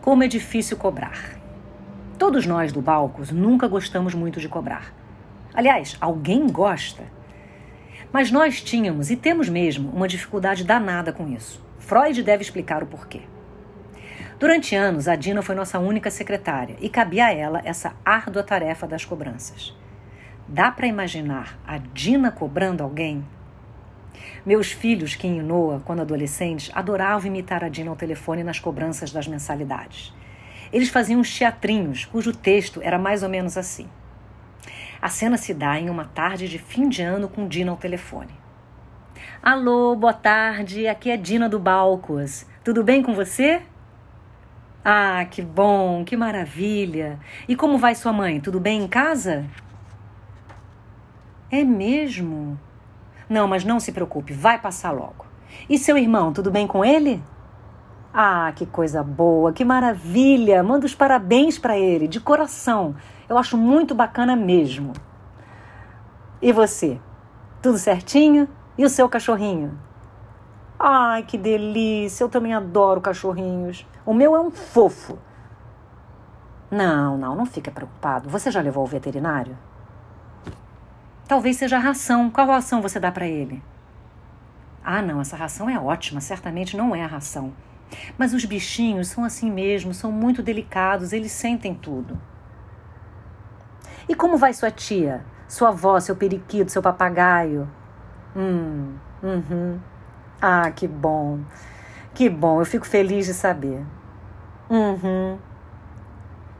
Como é difícil cobrar. Todos nós do Balcos nunca gostamos muito de cobrar. Aliás, alguém gosta. Mas nós tínhamos e temos mesmo uma dificuldade danada com isso. Freud deve explicar o porquê. Durante anos, a Dina foi nossa única secretária e cabia a ela essa árdua tarefa das cobranças. Dá para imaginar a Dina cobrando alguém? Meus filhos, Kim e Noah, quando adolescentes, adoravam imitar a Dina ao telefone nas cobranças das mensalidades. Eles faziam uns teatrinhos, cujo texto era mais ou menos assim. A cena se dá em uma tarde de fim de ano com Dina ao telefone. Alô, boa tarde, aqui é Dina do Balcos. Tudo bem com você? Ah, que bom, que maravilha. E como vai sua mãe? Tudo bem em casa? É mesmo? Não, mas não se preocupe, vai passar logo. E seu irmão, tudo bem com ele? Ah, que coisa boa, que maravilha! Manda os parabéns para ele, de coração. Eu acho muito bacana mesmo. E você? Tudo certinho? E o seu cachorrinho? Ai, que delícia! Eu também adoro cachorrinhos. O meu é um fofo. Não, não, não fica preocupado. Você já levou ao veterinário? Talvez seja a ração. Qual ração você dá para ele? Ah, não, essa ração é ótima, certamente não é a ração. Mas os bichinhos são assim mesmo, são muito delicados, eles sentem tudo. E como vai sua tia? Sua avó, seu periquito, seu papagaio? Hum, uhum. Ah, que bom. Que bom, eu fico feliz de saber. Uhum.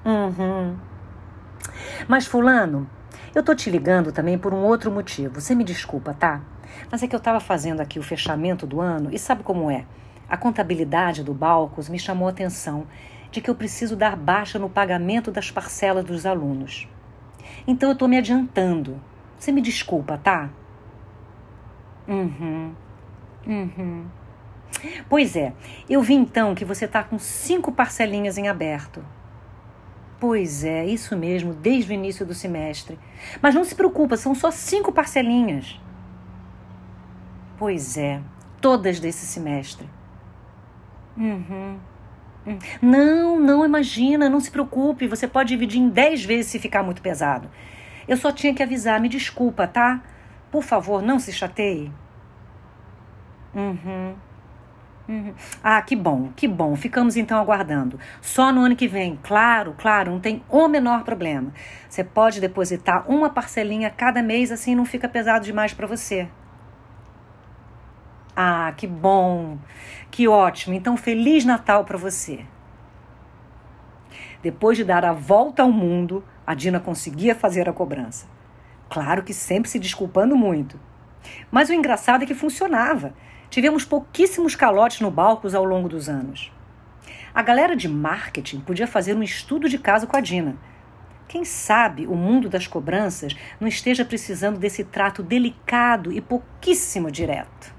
Uhum. Mas, Fulano, eu tô te ligando também por um outro motivo. Você me desculpa, tá? Mas é que eu tava fazendo aqui o fechamento do ano e sabe como é? A contabilidade do Balcos me chamou a atenção de que eu preciso dar baixa no pagamento das parcelas dos alunos. Então eu estou me adiantando. Você me desculpa, tá? Uhum. Uhum. Pois é, eu vi então que você está com cinco parcelinhas em aberto. Pois é, isso mesmo, desde o início do semestre. Mas não se preocupa, são só cinco parcelinhas. Pois é, todas desse semestre. Uhum. Não, não imagina, não se preocupe. Você pode dividir em 10 vezes se ficar muito pesado. Eu só tinha que avisar, me desculpa, tá? Por favor, não se chateie. Uhum. Uhum. Ah, que bom, que bom. Ficamos então aguardando. Só no ano que vem, claro, claro, não tem o menor problema. Você pode depositar uma parcelinha cada mês, assim não fica pesado demais para você. Ah, que bom, que ótimo. Então, Feliz Natal para você. Depois de dar a volta ao mundo, a Dina conseguia fazer a cobrança. Claro que sempre se desculpando muito. Mas o engraçado é que funcionava. Tivemos pouquíssimos calotes no Balcos ao longo dos anos. A galera de marketing podia fazer um estudo de caso com a Dina. Quem sabe o mundo das cobranças não esteja precisando desse trato delicado e pouquíssimo direto.